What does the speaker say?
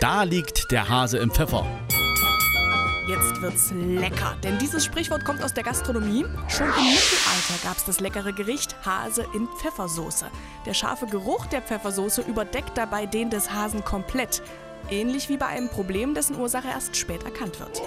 Da liegt der Hase im Pfeffer. Jetzt wird's lecker, denn dieses Sprichwort kommt aus der Gastronomie. Schon im Mittelalter gab's das leckere Gericht Hase in Pfeffersoße. Der scharfe Geruch der Pfeffersoße überdeckt dabei den des Hasen komplett. Ähnlich wie bei einem Problem, dessen Ursache erst spät erkannt wird.